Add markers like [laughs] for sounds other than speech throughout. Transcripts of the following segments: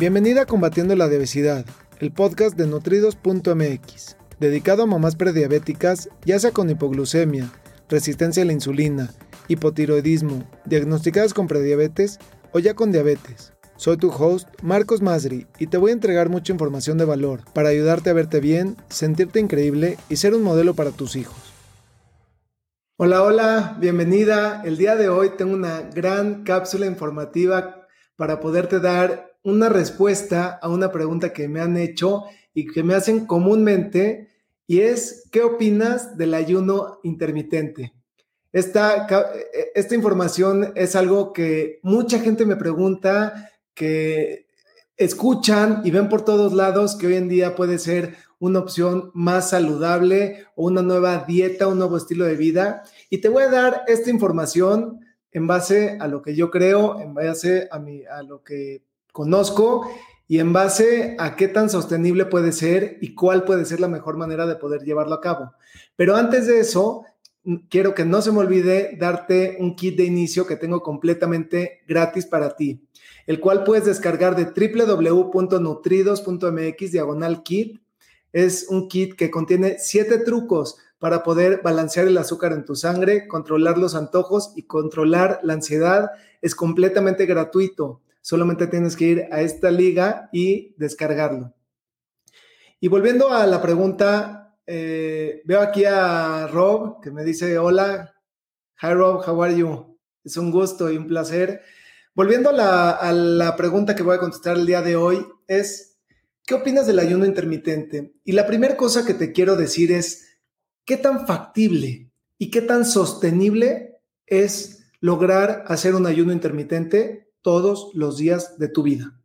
Bienvenida a Combatiendo la Obesidad, el podcast de nutridos.mx, dedicado a mamás prediabéticas, ya sea con hipoglucemia, resistencia a la insulina, hipotiroidismo, diagnosticadas con prediabetes o ya con diabetes. Soy tu host, Marcos Masri, y te voy a entregar mucha información de valor para ayudarte a verte bien, sentirte increíble y ser un modelo para tus hijos. Hola, hola, bienvenida. El día de hoy tengo una gran cápsula informativa para poderte dar una respuesta a una pregunta que me han hecho y que me hacen comúnmente y es, ¿qué opinas del ayuno intermitente? Esta, esta información es algo que mucha gente me pregunta, que escuchan y ven por todos lados que hoy en día puede ser una opción más saludable o una nueva dieta, un nuevo estilo de vida. Y te voy a dar esta información en base a lo que yo creo, en base a, mi, a lo que conozco y en base a qué tan sostenible puede ser y cuál puede ser la mejor manera de poder llevarlo a cabo. Pero antes de eso, quiero que no se me olvide darte un kit de inicio que tengo completamente gratis para ti, el cual puedes descargar de www.nutridos.mx diagonal kit. Es un kit que contiene siete trucos para poder balancear el azúcar en tu sangre, controlar los antojos y controlar la ansiedad. Es completamente gratuito. Solamente tienes que ir a esta liga y descargarlo. Y volviendo a la pregunta, eh, veo aquí a Rob que me dice, hola, hi Rob, how are you? Es un gusto y un placer. Volviendo a la, a la pregunta que voy a contestar el día de hoy, es, ¿qué opinas del ayuno intermitente? Y la primera cosa que te quiero decir es, ¿qué tan factible y qué tan sostenible es lograr hacer un ayuno intermitente todos los días de tu vida.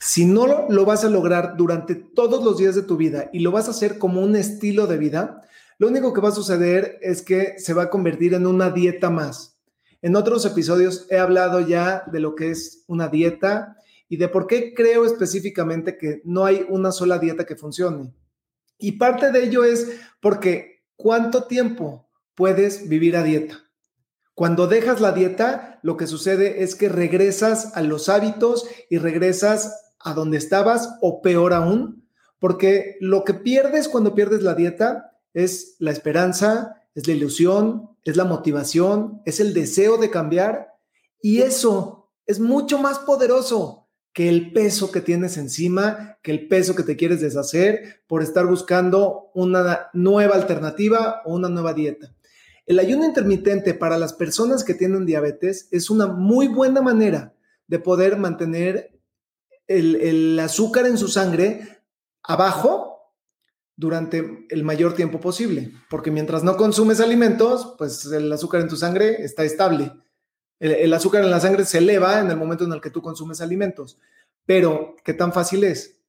Si no lo vas a lograr durante todos los días de tu vida y lo vas a hacer como un estilo de vida, lo único que va a suceder es que se va a convertir en una dieta más. En otros episodios he hablado ya de lo que es una dieta y de por qué creo específicamente que no hay una sola dieta que funcione. Y parte de ello es porque ¿cuánto tiempo puedes vivir a dieta? Cuando dejas la dieta, lo que sucede es que regresas a los hábitos y regresas a donde estabas o peor aún, porque lo que pierdes cuando pierdes la dieta es la esperanza, es la ilusión, es la motivación, es el deseo de cambiar y eso es mucho más poderoso que el peso que tienes encima, que el peso que te quieres deshacer por estar buscando una nueva alternativa o una nueva dieta. El ayuno intermitente para las personas que tienen diabetes es una muy buena manera de poder mantener el, azúcar en su sangre abajo durante el mayor tiempo posible, porque mientras no consumes alimentos, pues el azúcar en tu sangre está estable. El, el, azúcar en la sangre se eleva en el momento en el que tú consumes alimentos. Pero, ¿qué tan fácil es?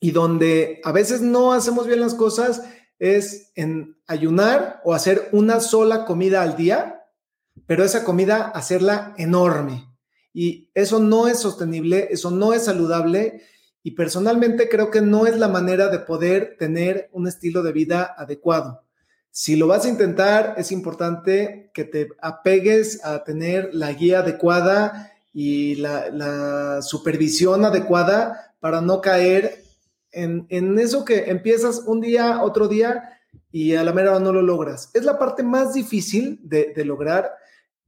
Y donde a veces no hacemos bien las cosas es en ayunar o hacer una sola comida al día, pero esa comida hacerla enorme. Y eso no es sostenible, eso no es saludable y personalmente creo que no es la manera de poder tener un estilo de vida adecuado. Si lo vas a intentar, es importante que te apegues a tener la guía adecuada y la, la supervisión adecuada para no caer en, eso que empiezas un día, otro día y a la mera no lo logras. Es la parte más difícil de, lograr.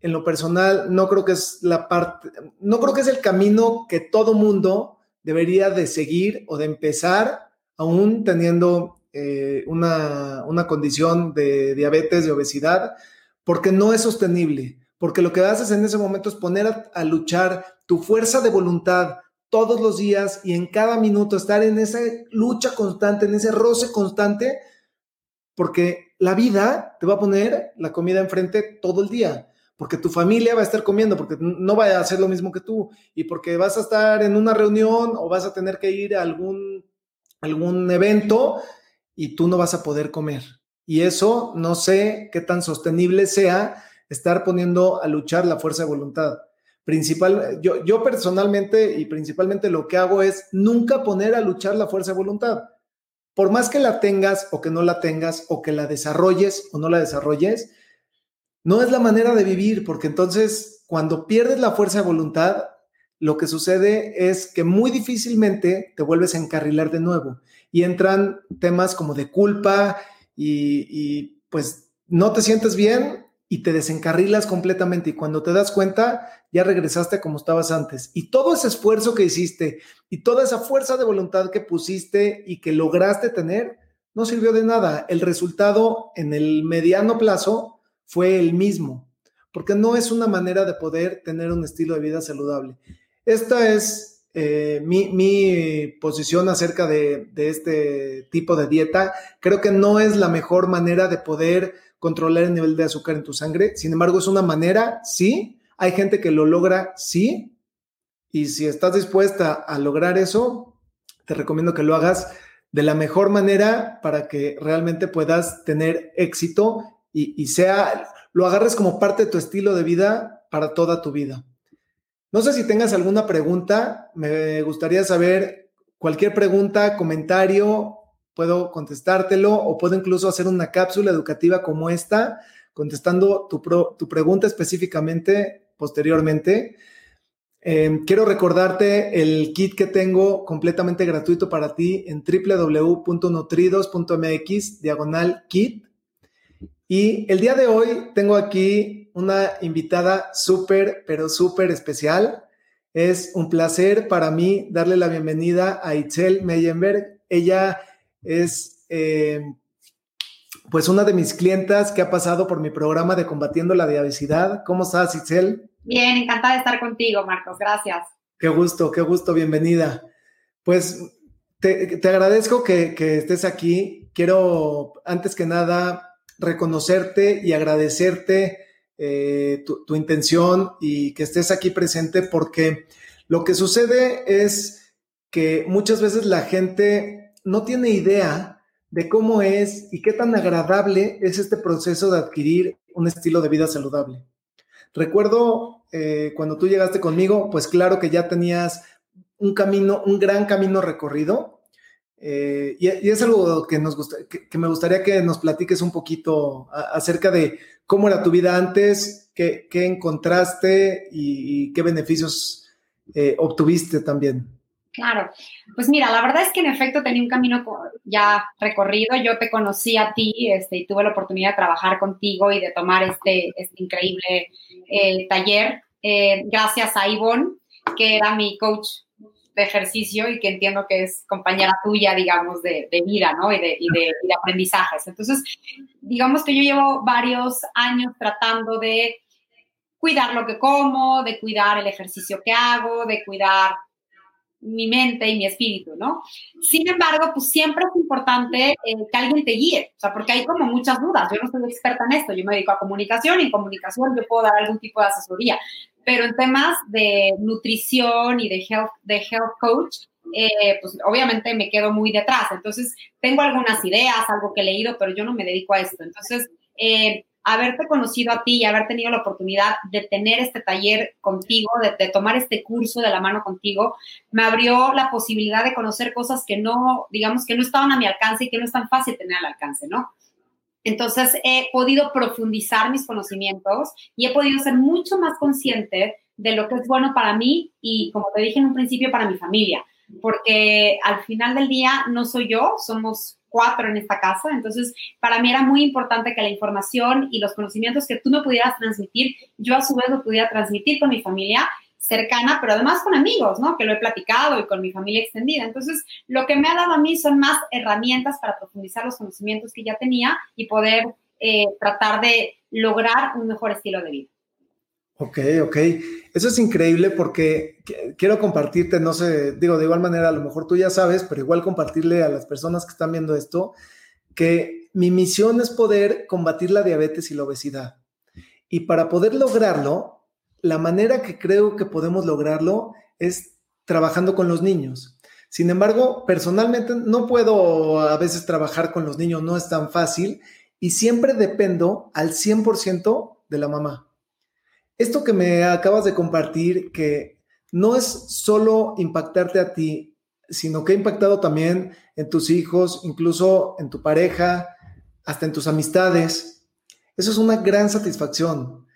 En lo personal, no creo que es la parte, no creo que es el camino que todo mundo debería de seguir o de empezar, aún teniendo eh, una, una condición de diabetes, de obesidad, porque no es sostenible, porque lo que haces en ese momento es poner a luchar tu fuerza de voluntad, todos los días y en cada minuto estar en esa lucha constante, en ese roce constante, porque la vida te va a poner la comida enfrente todo el día, porque tu familia va a estar comiendo, porque no va a hacer lo mismo que tú, y porque vas a estar en una reunión o vas a tener que ir a algún, algún evento y tú no vas a poder comer. Y eso no sé qué tan sostenible sea estar poniendo a luchar la fuerza de voluntad principal, yo, yo personalmente y principalmente lo que hago es nunca poner a luchar la fuerza de voluntad. Por más que la tengas o que no la tengas o que la desarrolles o no la desarrolles, no es la manera de vivir, porque entonces cuando pierdes la fuerza de voluntad, lo que sucede es que muy difícilmente te vuelves a encarrilar de nuevo y entran temas como de culpa y, y pues no te sientes bien y te desencarrilas completamente y cuando te das cuenta ya regresaste como estabas antes. Y todo ese esfuerzo que hiciste y toda esa fuerza de voluntad que pusiste y que lograste tener, no sirvió de nada. El resultado en el mediano plazo fue el mismo, porque no es una manera de poder tener un estilo de vida saludable. Esta es eh, mi, posición acerca de, de este tipo de dieta. Creo que no es la mejor manera de poder controlar el nivel de azúcar en tu sangre. Sin embargo, es una manera, sí. Hay gente que lo logra, sí. Y si estás dispuesta a lograr eso, te recomiendo que lo hagas de la mejor manera para que realmente puedas tener éxito y, sea, lo agarres como parte de tu estilo de vida para toda tu vida. No sé si tengas alguna pregunta, me gustaría saber cualquier pregunta, comentario puedo contestártelo o puedo incluso hacer una cápsula educativa como esta, contestando tu, tu pregunta específicamente posteriormente. Em, quiero recordarte el kit que tengo completamente gratuito para ti en www.nutridos.mx, diagonal kit. Y el día de hoy tengo aquí una invitada súper, pero súper especial. Es un placer para mí darle la bienvenida a Itzel Meyenberg. Ella es eh, pues una de mis clientas que ha pasado por mi programa de Combatiendo la Diabesidad. ¿Cómo estás, Itzel? Bien, encantada de estar contigo, Marcos. Gracias. Qué gusto, qué gusto, bienvenida. Pues te, agradezco que, estés aquí. Quiero, antes que nada, reconocerte y agradecerte eh, tu intención y que estés aquí presente porque lo que sucede es que muchas veces la gente no tiene idea de cómo es y qué tan agradable es este proceso de adquirir un estilo de vida saludable. Recuerdo eh, cuando tú llegaste conmigo, pues claro que ya tenías un camino, un gran camino recorrido. Eh, y, es algo que, nos gusta, que, me gustaría que nos platiques un poquito acerca de cómo era tu vida antes, qué, encontraste y, qué beneficios eh, obtuviste también. Claro, pues mira, la verdad es que en efecto tenía un camino ya recorrido. Yo te conocí a ti este, y tuve la oportunidad de trabajar contigo y de tomar este, este increíble eh, taller eh, gracias a Ivonne, que era mi coach de ejercicio y que entiendo que es compañera tuya, digamos, de, vida, ¿no? Y de, y de, y de aprendizajes. Entonces, digamos que yo llevo varios años tratando de cuidar lo que como, de cuidar el ejercicio que hago, de cuidar mi mente y mi espíritu, ¿no? Sin embargo, pues siempre es importante eh, que alguien te guíe, o sea, porque hay como muchas dudas. Yo no soy experta en esto, yo me dedico a comunicación y en comunicación yo puedo dar algún tipo de asesoría, pero en temas de nutrición y de health, de health coach, eh, pues obviamente me quedo muy detrás. Entonces, tengo algunas ideas, algo que he leído, pero yo no me dedico a esto. Entonces, eh, haberte conocido a ti y haber tenido la oportunidad de tener este taller contigo, de, tomar este curso de la mano contigo, me abrió la posibilidad de conocer cosas que no, digamos, que no estaban a mi alcance y que no es tan fácil tener al alcance, ¿no? Entonces he podido profundizar mis conocimientos y he podido ser mucho más consciente de lo que es bueno para mí y, como te dije en un principio, para mi familia, porque al final del día no soy yo, somos cuatro en esta casa, entonces para mí era muy importante que la información y los conocimientos que tú me pudieras transmitir, yo a su vez lo pudiera transmitir con mi familia cercana, pero además con amigos, ¿no? Que lo he platicado y con mi familia extendida. Entonces, lo que me ha dado a mí son más herramientas para profundizar los conocimientos que ya tenía y poder eh, tratar de lograr un mejor estilo de vida. Ok, ok. Eso es increíble porque quiero compartirte, no sé, digo, de igual manera, a lo mejor tú ya sabes, pero igual compartirle a las personas que están viendo esto, que mi misión es poder combatir la diabetes y la obesidad. Y para poder lograrlo, la manera que creo que podemos lograrlo es trabajando con los niños. Sin embargo, personalmente no puedo a veces trabajar con los niños, no es tan fácil y siempre dependo al 100% de la mamá esto que me acabas de compartir, que no es solo impactarte a ti, sino que ha impactado también en tus hijos, incluso en tu pareja, hasta en tus amistades. Eso es una gran satisfacción.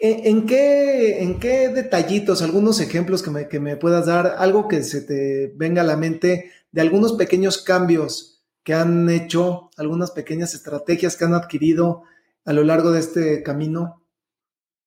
¿En qué, ¿En qué detallitos, algunos ejemplos que me, que me puedas dar, algo que se te venga a la mente de algunos pequeños cambios que han hecho, algunas pequeñas estrategias que han adquirido a lo largo de este camino?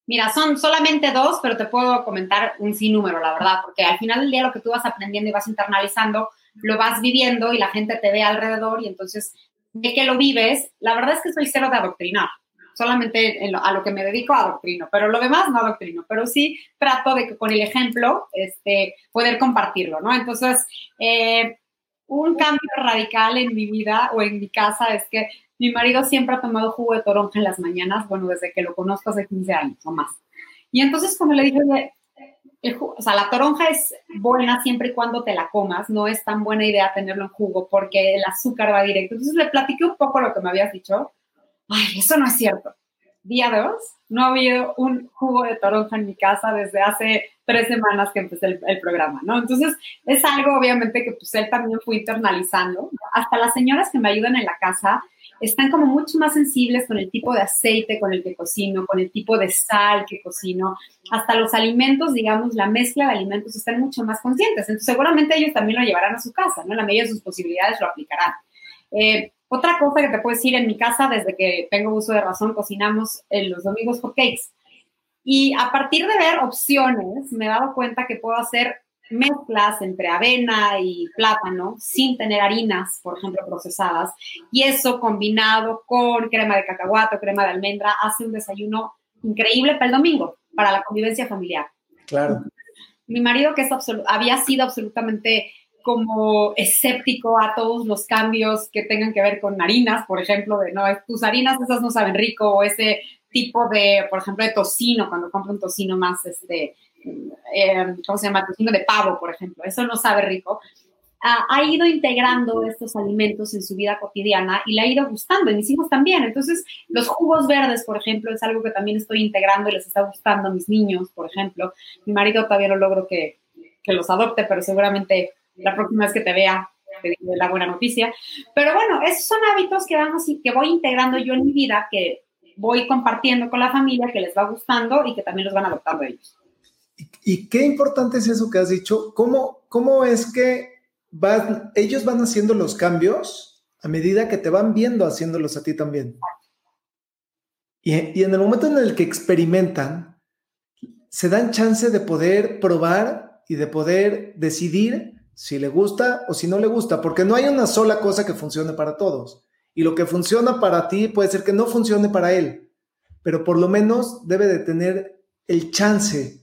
Mira, son solamente dos, pero te puedo comentar un sinnúmero, la verdad, porque al final del día lo que tú vas aprendiendo y vas internalizando, lo vas viviendo y la gente te ve alrededor y entonces de que lo vives, la verdad es que soy cero de adoctrinar, solamente a lo que me dedico adoctrino, pero lo demás no adoctrino, pero sí trato de que con el ejemplo este, poder compartirlo, ¿no? Entonces, eh, un cambio radical en mi vida o en mi casa es que mi marido siempre ha tomado jugo de toronja en las mañanas, bueno, desde que lo conozco hace 15 años o más. Y entonces cuando le dije, o sea, la toronja es buena siempre y cuando te la comas, no es tan buena idea tenerlo en jugo porque el azúcar va directo. Entonces le platiqué un poco lo que me habías dicho. Ay, eso no es cierto. Día dos, no ha habido un jugo de toronja en mi casa desde hace tres semanas que empecé el, programa, ¿no? Entonces, es algo obviamente que pues él también fue internalizando. Hasta las señoras que me ayudan en la casa están como mucho más sensibles con el tipo de aceite con el que cocino, con el tipo de sal que cocino, hasta los alimentos, digamos, la mezcla de alimentos están mucho más conscientes. Entonces, seguramente ellos también lo llevarán a su casa, ¿no? En la medida de sus posibilidades lo aplicarán. Eh, otra cosa que te puedo decir, en mi casa, desde que tengo uso de razón, cocinamos en los domingos cakes. Y a partir de ver opciones, me he dado cuenta que puedo hacer mezclas entre avena y plátano sin tener harinas, por ejemplo, procesadas. Y eso combinado con crema de cacahuate o crema de almendra hace un desayuno increíble para el domingo, para la convivencia familiar. Claro. Mi marido, que es había sido absolutamente como escéptico a todos los cambios que tengan que ver con harinas, por ejemplo, de no, tus harinas esas no saben rico, o ese tipo de, por ejemplo, de tocino, cuando compro un tocino más, este, eh, ¿cómo se llama? Tocino de pavo, por ejemplo, eso no sabe rico. ha ido integrando estos alimentos en su vida cotidiana y le ha ido gustando, y mis hijos también. Entonces, los jugos verdes, por ejemplo, es algo que también estoy integrando y les está gustando a mis niños, por ejemplo. Mi marido todavía no logro que, que los adopte, pero seguramente la próxima vez que te vea te la buena noticia. Pero bueno, esos son hábitos que, vamos, que voy integrando yo en mi vida, que voy compartiendo con la familia, que les va gustando y que también los van adoptando ellos. Y, qué importante es eso que has dicho. ¿Cómo, cómo es que van, ellos van haciendo los cambios a medida que te van viendo haciéndolos a ti también? Y, y en el momento en el que experimentan, se dan chance de poder probar y de poder decidir si le gusta o si no le gusta, porque no hay una sola cosa que funcione para todos. Y lo que funciona para ti puede ser que no funcione para él, pero por lo menos debe de tener el chance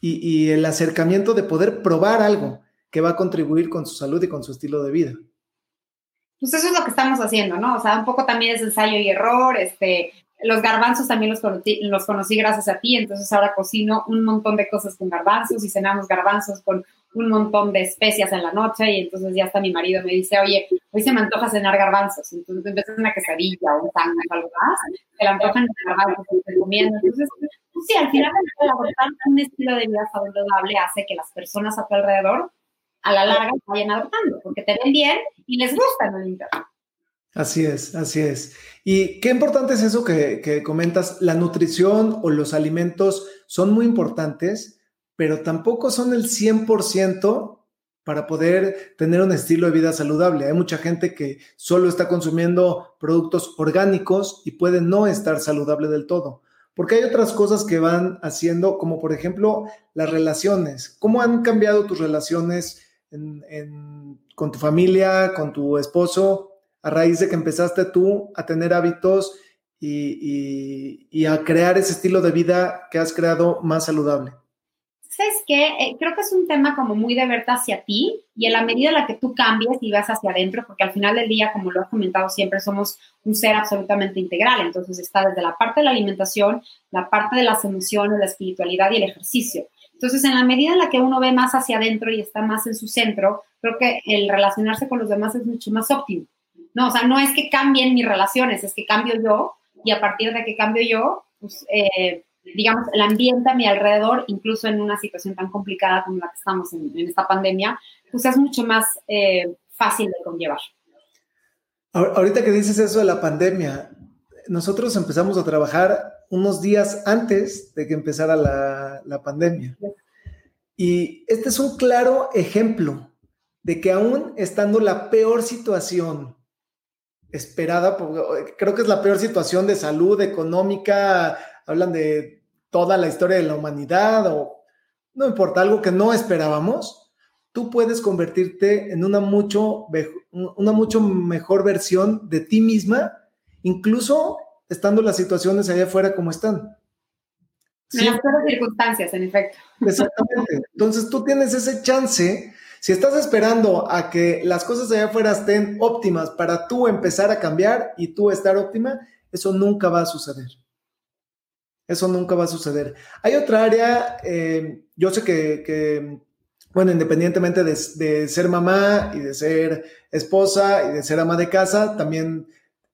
y, el acercamiento de poder probar algo que va a contribuir con su salud y con su estilo de vida. Pues eso es lo que estamos haciendo, ¿no? O sea, un poco también es ensayo y error, este, los garbanzos también los conocí, los conocí gracias a ti, entonces ahora cocino un montón de cosas con garbanzos y cenamos garbanzos con un montón de especias en la noche y entonces ya hasta mi marido me dice, oye, hoy se me antoja cenar garbanzos, entonces de una quesadilla o un sándwich o algo más, se le antojan garbanzos y se comiendo. Entonces, sí, al final el adoptar un estilo de vida saludable hace que las personas a tu alrededor a la larga vayan adoptando, porque te ven bien y les gusta el internet. Así es, así es. Y qué importante es eso que, que comentas, la nutrición o los alimentos son muy importantes pero tampoco son el 100% para poder tener un estilo de vida saludable. Hay mucha gente que solo está consumiendo productos orgánicos y puede no estar saludable del todo. Porque hay otras cosas que van haciendo, como por ejemplo las relaciones. ¿Cómo han cambiado tus relaciones con tu familia, con tu esposo, a raíz de que empezaste tú a tener hábitos y a crear ese estilo de vida que has creado más saludable? Es que eh, creo que es un tema como muy de verte hacia ti y en la medida en la que tú cambies y vas hacia adentro, porque al final del día, como lo he comentado siempre, somos un ser absolutamente integral. Entonces está desde la parte de la alimentación, la parte de las emociones, la espiritualidad y el ejercicio. Entonces, en la medida en la que uno ve más hacia adentro y está más en su centro, creo que el relacionarse con los demás es mucho más óptimo. No, o sea, no es que cambien mis relaciones, es que cambio yo y a partir de que cambio yo, pues eh, digamos, el ambiente a mi alrededor, incluso en una situación tan complicada como la que estamos en, esta pandemia, pues es mucho más eh, fácil de conllevar. Ahorita que dices eso de la pandemia, nosotros empezamos a trabajar unos días antes de que empezara la, la pandemia. Y este es un claro ejemplo de que aún estando la peor situación esperada, creo que es la peor situación de salud económica, hablan de toda la historia de la humanidad o no importa, algo que no esperábamos, tú puedes convertirte en una mucho, una mucho mejor versión de ti misma, incluso estando las situaciones allá afuera como están. En las circunstancias, en efecto. Exactamente. Entonces tú tienes ese chance si estás esperando a que las cosas allá afuera estén óptimas para tú empezar a cambiar y tú estar óptima, eso nunca va a suceder. Eso nunca va a suceder. Hay otra área, eh, yo sé que, bueno, independientemente de, ser mamá y de ser esposa y de ser ama de casa, también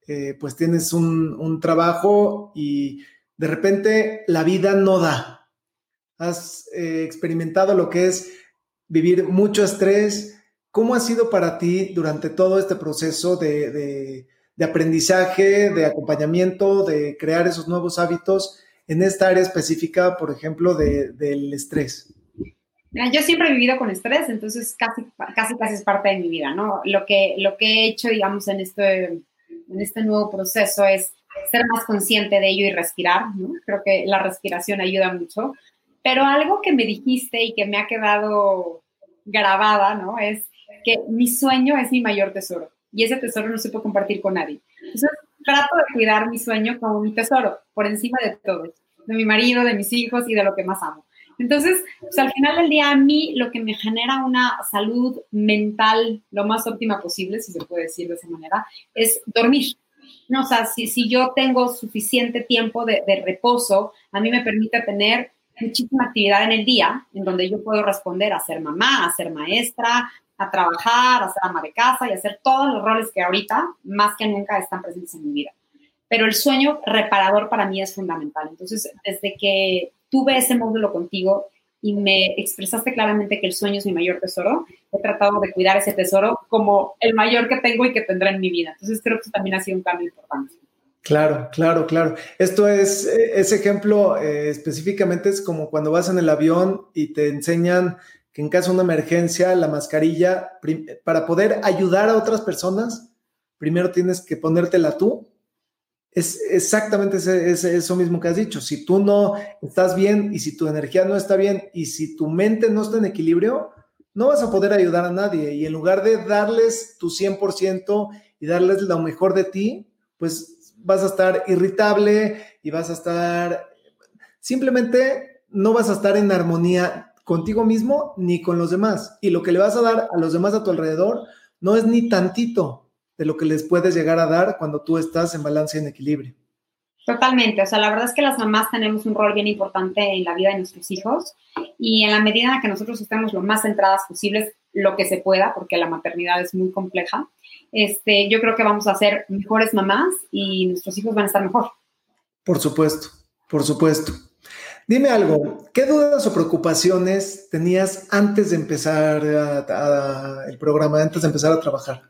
eh, pues tienes un trabajo y de repente la vida no da. Has eh, experimentado lo que es vivir mucho estrés. ¿Cómo ha sido para ti durante todo este proceso de, aprendizaje, de acompañamiento, de crear esos nuevos hábitos en esta área específica, por ejemplo, del estrés? yo siempre he vivido con estrés, entonces casi, casi, casi es parte de mi vida, ¿no? Lo que, lo que he hecho, digamos, en este, en este nuevo proceso es ser más consciente de ello y respirar, ¿no? Creo que la respiración ayuda mucho. Pero algo que me dijiste y que me ha quedado grabada, ¿no? Es que mi sueño es mi mayor tesoro y ese tesoro no se puede compartir con nadie. Entonces, trato de cuidar mi sueño como mi tesoro, por encima de todo, de mi marido, de mis hijos y de lo que más amo. Entonces, pues, al final del día, a mí lo que me genera una salud mental lo más óptima posible, si se puede decir de esa manera, es dormir. No, o sea, si, si yo tengo suficiente tiempo de, de reposo, a mí me permite tener muchísima actividad en el día, en donde yo puedo responder a ser mamá, a ser maestra, a trabajar, a ser ama de casa y hacer todos los roles que ahorita más que nunca están presentes en mi vida. Pero el sueño reparador para mí es fundamental. Entonces, desde que tuve ese módulo contigo y me expresaste claramente que el sueño es mi mayor tesoro, he tratado de cuidar ese tesoro como el mayor que tengo y que tendré en mi vida. Entonces, creo que también ha sido un cambio importante. Claro, claro, claro. Esto es, ese ejemplo eh, específicamente es como cuando vas en el avión y te enseñan que en caso de una emergencia, la mascarilla, para poder ayudar a otras personas, primero tienes que ponértela tú. Es exactamente eso mismo que has dicho. Si tú no estás bien y si tu energía no está bien y si tu mente no está en equilibrio, no vas a poder ayudar a nadie. Y en lugar de darles tu 100% y darles lo mejor de ti, pues vas a estar irritable y vas a estar, simplemente no vas a estar en armonía contigo mismo ni con los demás. Y lo que le vas a dar a los demás a tu alrededor no es ni tantito de lo que les puedes llegar a dar cuando tú estás en balance y en equilibrio. Totalmente, o sea, la verdad es que las mamás tenemos un rol bien importante en la vida de nuestros hijos y en la medida en que nosotros estemos lo más centradas posibles, lo que se pueda, porque la maternidad es muy compleja, este, yo creo que vamos a ser mejores mamás y nuestros hijos van a estar mejor. Por supuesto, por supuesto. Dime algo, ¿qué dudas o preocupaciones tenías antes de empezar el programa, antes de empezar a trabajar?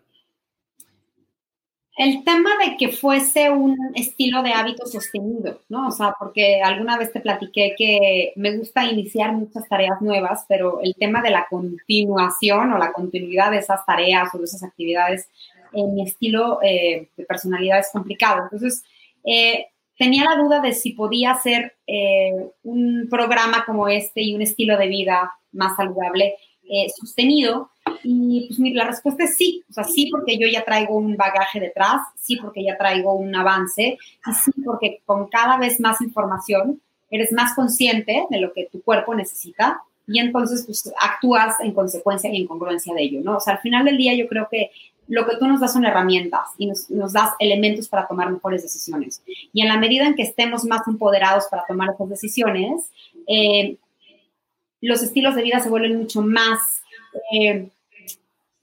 El tema de que fuese un estilo de hábito sostenido, ¿no? O sea, porque alguna vez te platiqué que me gusta iniciar muchas tareas nuevas, pero el tema de la continuación o la continuidad de esas tareas o de esas actividades en mi estilo eh, de personalidad es complicado. Entonces, eh, tenía la duda de si podía hacer eh, un programa como este y un estilo de vida más saludable sostenido y pues la respuesta es sí, o sea, sí porque yo ya traigo un bagaje detrás, sí porque ya traigo un avance y sí porque con cada vez más información eres más consciente de lo que tu cuerpo necesita y entonces pues actúas en consecuencia y en congruencia de ello, ¿no? O sea, al final del día yo creo que lo que tú nos das son herramientas y nos, das elementos para tomar mejores decisiones. Y en la medida en que estemos más empoderados para tomar esas decisiones, eh, los estilos de vida se vuelven mucho más eh,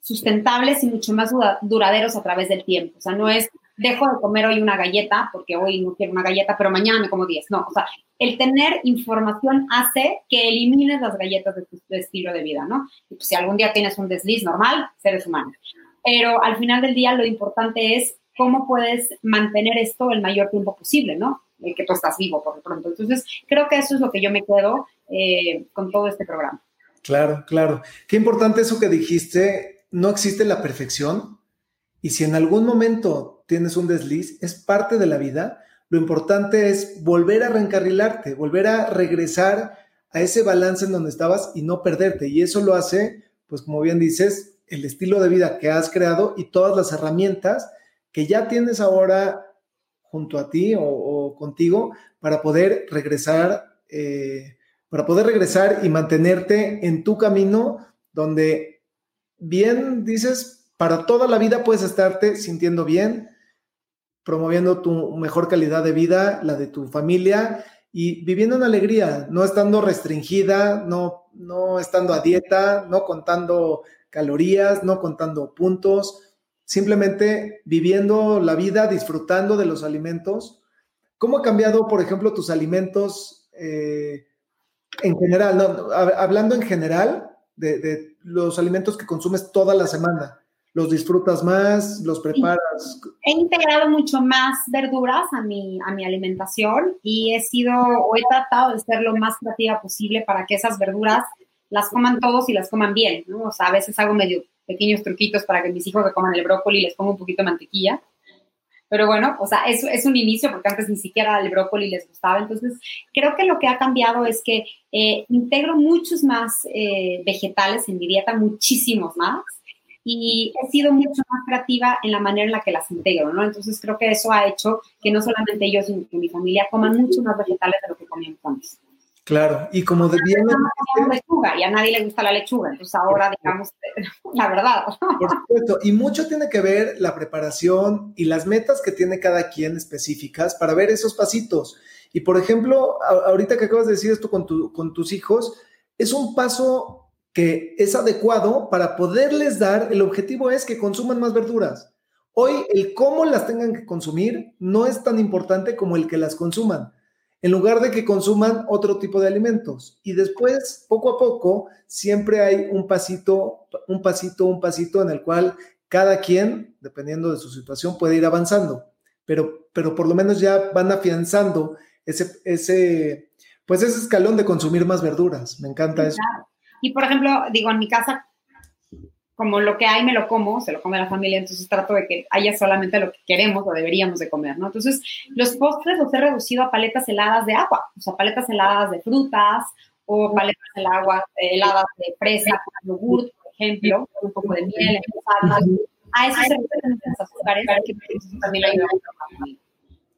sustentables y mucho más duraderos a través del tiempo. O sea, no es dejo de comer hoy una galleta porque hoy no quiero una galleta, pero mañana me como 10. No, o sea, el tener información hace que elimines las galletas de tu, estilo de vida, ¿no? Y pues, si algún día tienes un desliz normal, seres humanos. Pero al final del día lo importante es cómo puedes mantener esto el mayor tiempo posible, ¿no? El que tú estás vivo por lo pronto. Entonces, creo que eso es lo que yo me quedo eh, con todo este programa. Claro, claro. Qué importante eso que dijiste. No existe la perfección. Y si en algún momento tienes un desliz, es parte de la vida. Lo importante es volver a reencarrilarte, volver a regresar a ese balance en donde estabas y no perderte. Y eso lo hace, pues como bien dices, el estilo de vida que has creado y todas las herramientas que ya tienes ahora junto a ti o, contigo para poder regresar, eh, para poder regresar y mantenerte en tu camino donde bien dices, para toda la vida puedes estarte sintiendo bien, promoviendo tu mejor calidad de vida, la de tu familia y viviendo en alegría, no estando restringida, no, no estando a dieta, no contando calorías, no contando puntos, simplemente viviendo la vida, disfrutando de los alimentos. ¿Cómo ha cambiado, por ejemplo, tus alimentos eh, en general? hablando en general de, los alimentos que consumes toda la semana. ¿Los disfrutas más? ¿Los preparas? He integrado mucho más verduras a mi, a mi alimentación y he sido o he tratado de ser lo más creativa posible para que esas verduras las coman todos y las coman bien, ¿no? O sea, a veces hago medio pequeños truquitos para que mis hijos que coman el brócoli les pongo un poquito de mantequilla. Pero bueno, o sea, es, es un inicio porque antes ni siquiera el brócoli les gustaba. Entonces, creo que lo que ha cambiado es que eh, integro muchos más eh, vegetales en mi dieta, muchísimos más. Y he sido mucho más creativa en la manera en la que las integro, ¿no? Entonces, creo que eso ha hecho que no solamente yo, sino que mi familia coman mucho más vegetales de lo que comían antes. Claro, y como de bien... lechuga y a nadie le gusta la lechuga, entonces ahora digamos [laughs] la verdad. Por supuesto, y mucho tiene que ver la preparación y las metas que tiene cada quien específicas para ver esos pasitos. Y por ejemplo, ahorita que acabas de decir esto con, con tus hijos, es un paso que es adecuado para poderles dar, el objetivo es que consuman más verduras. Hoy el cómo las tengan que consumir no es tan importante como el que las consuman en lugar de que consuman otro tipo de alimentos. Y después, poco a poco, siempre hay un pasito, un pasito, un pasito en el cual cada quien, dependiendo de su situación, puede ir avanzando. Pero, pero por lo menos ya van afianzando ese, ese, pues ese escalón de consumir más verduras. Me encanta eso. Y por ejemplo, digo, en mi casa como lo que hay me lo como, se lo come la familia, entonces trato de que haya solamente lo que queremos o deberíamos de comer, ¿no? Entonces, los postres los he reducido a paletas heladas de agua, o sea, paletas heladas de frutas o paletas heladas de fresa con yogur, por ejemplo, un poco de miel, a eso se los azúcares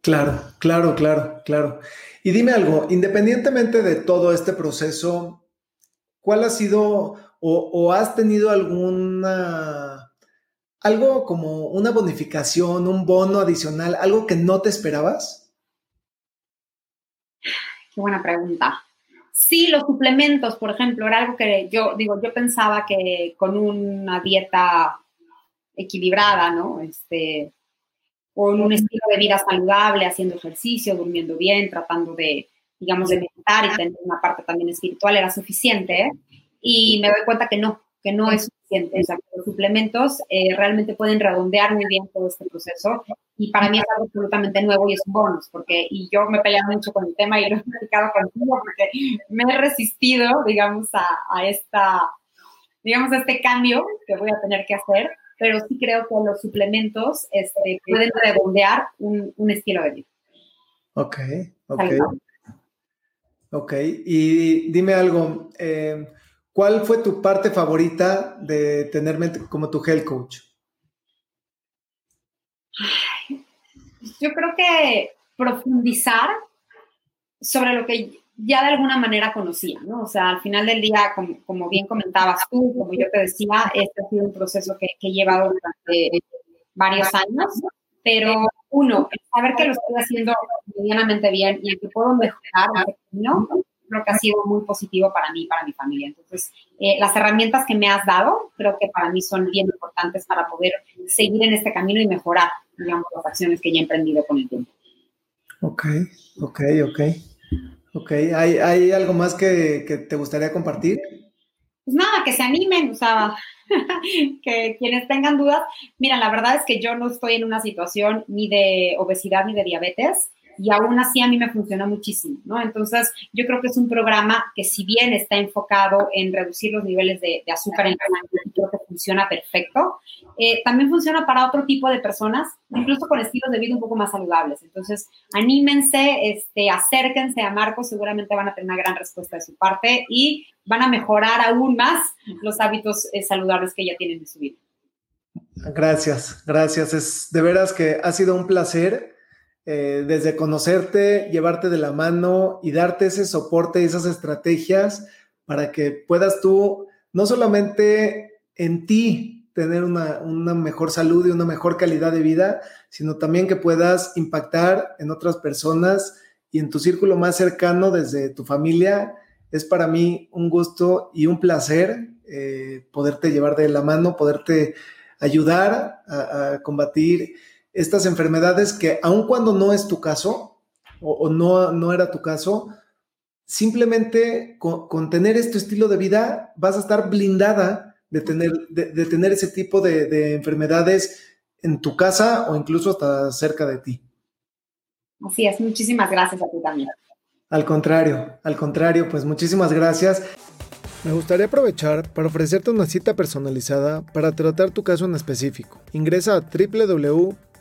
Claro, claro, claro, claro. Y dime algo, independientemente de todo este proceso, ¿cuál ha sido o, has tenido alguna, algo como una bonificación, un bono adicional, algo que no te esperabas? Qué buena pregunta. Sí, los suplementos, por ejemplo, era algo que yo digo, yo pensaba que con una dieta equilibrada, ¿no? Este, con un estilo de vida saludable, haciendo ejercicio, durmiendo bien, tratando de, digamos, de meditar y tener una parte también espiritual era suficiente. ¿eh? Y me doy cuenta que no, que no es suficiente. O sea, los suplementos eh, realmente pueden redondear muy bien todo este proceso y para mí es algo absolutamente nuevo y es un bonus, porque y yo me he peleado mucho con el tema y lo he platicado contigo porque me he resistido, digamos, a, a, esta, digamos, a este cambio que voy a tener que hacer, pero sí creo que los suplementos este, pueden redondear un, un estilo de vida. Ok, ok. Ok, y dime algo, eh, ¿Cuál fue tu parte favorita de tenerme como tu health coach? Yo creo que profundizar sobre lo que ya de alguna manera conocía, ¿no? O sea, al final del día, como, bien comentabas tú, como yo te decía, este ha sido un proceso que, he llevado durante varios años, pero uno, saber que lo estoy haciendo medianamente bien y que puedo mejorar, ¿no? Creo que ha sido muy positivo para mí y para mi familia. Entonces, eh, las herramientas que me has dado creo que para mí son bien importantes para poder seguir en este camino y mejorar, digamos, las acciones que ya he emprendido con el tiempo. Ok, ok, ok. Ok, ¿hay, hay algo más que, que te gustaría compartir? Pues nada, que se animen, o sea, [laughs] que quienes tengan dudas, mira, la verdad es que yo no estoy en una situación ni de obesidad ni de diabetes y aún así a mí me funciona muchísimo, ¿no? Entonces, yo creo que es un programa que si bien está enfocado en reducir los niveles de, azúcar en la sangre, creo que funciona perfecto, eh, también funciona para otro tipo de personas, incluso con estilos de vida un poco más saludables. Entonces, anímense, este, acérquense a Marcos, seguramente van a tener una gran respuesta de su parte y van a mejorar aún más los hábitos eh, saludables que ya tienen en su vida. Gracias, gracias. Es de veras que ha sido un placer eh, desde conocerte, llevarte de la mano y darte ese soporte y esas estrategias para que puedas tú, no solamente en ti tener una, mejor salud y una mejor calidad de vida, sino también que puedas impactar en otras personas y en tu círculo más cercano desde tu familia. Es para mí un gusto y un placer eh, poderte llevar de la mano, poderte ayudar a combatir estas enfermedades que aun cuando no es tu caso o, no, no era tu caso, simplemente con, tener este estilo de vida vas a estar blindada de tener, de, tener ese tipo de, de, enfermedades en tu casa o incluso hasta cerca de ti. Así es, muchísimas gracias a ti también. Al contrario, al contrario, pues muchísimas gracias. Me gustaría aprovechar para ofrecerte una cita personalizada para tratar tu caso en específico. Ingresa a www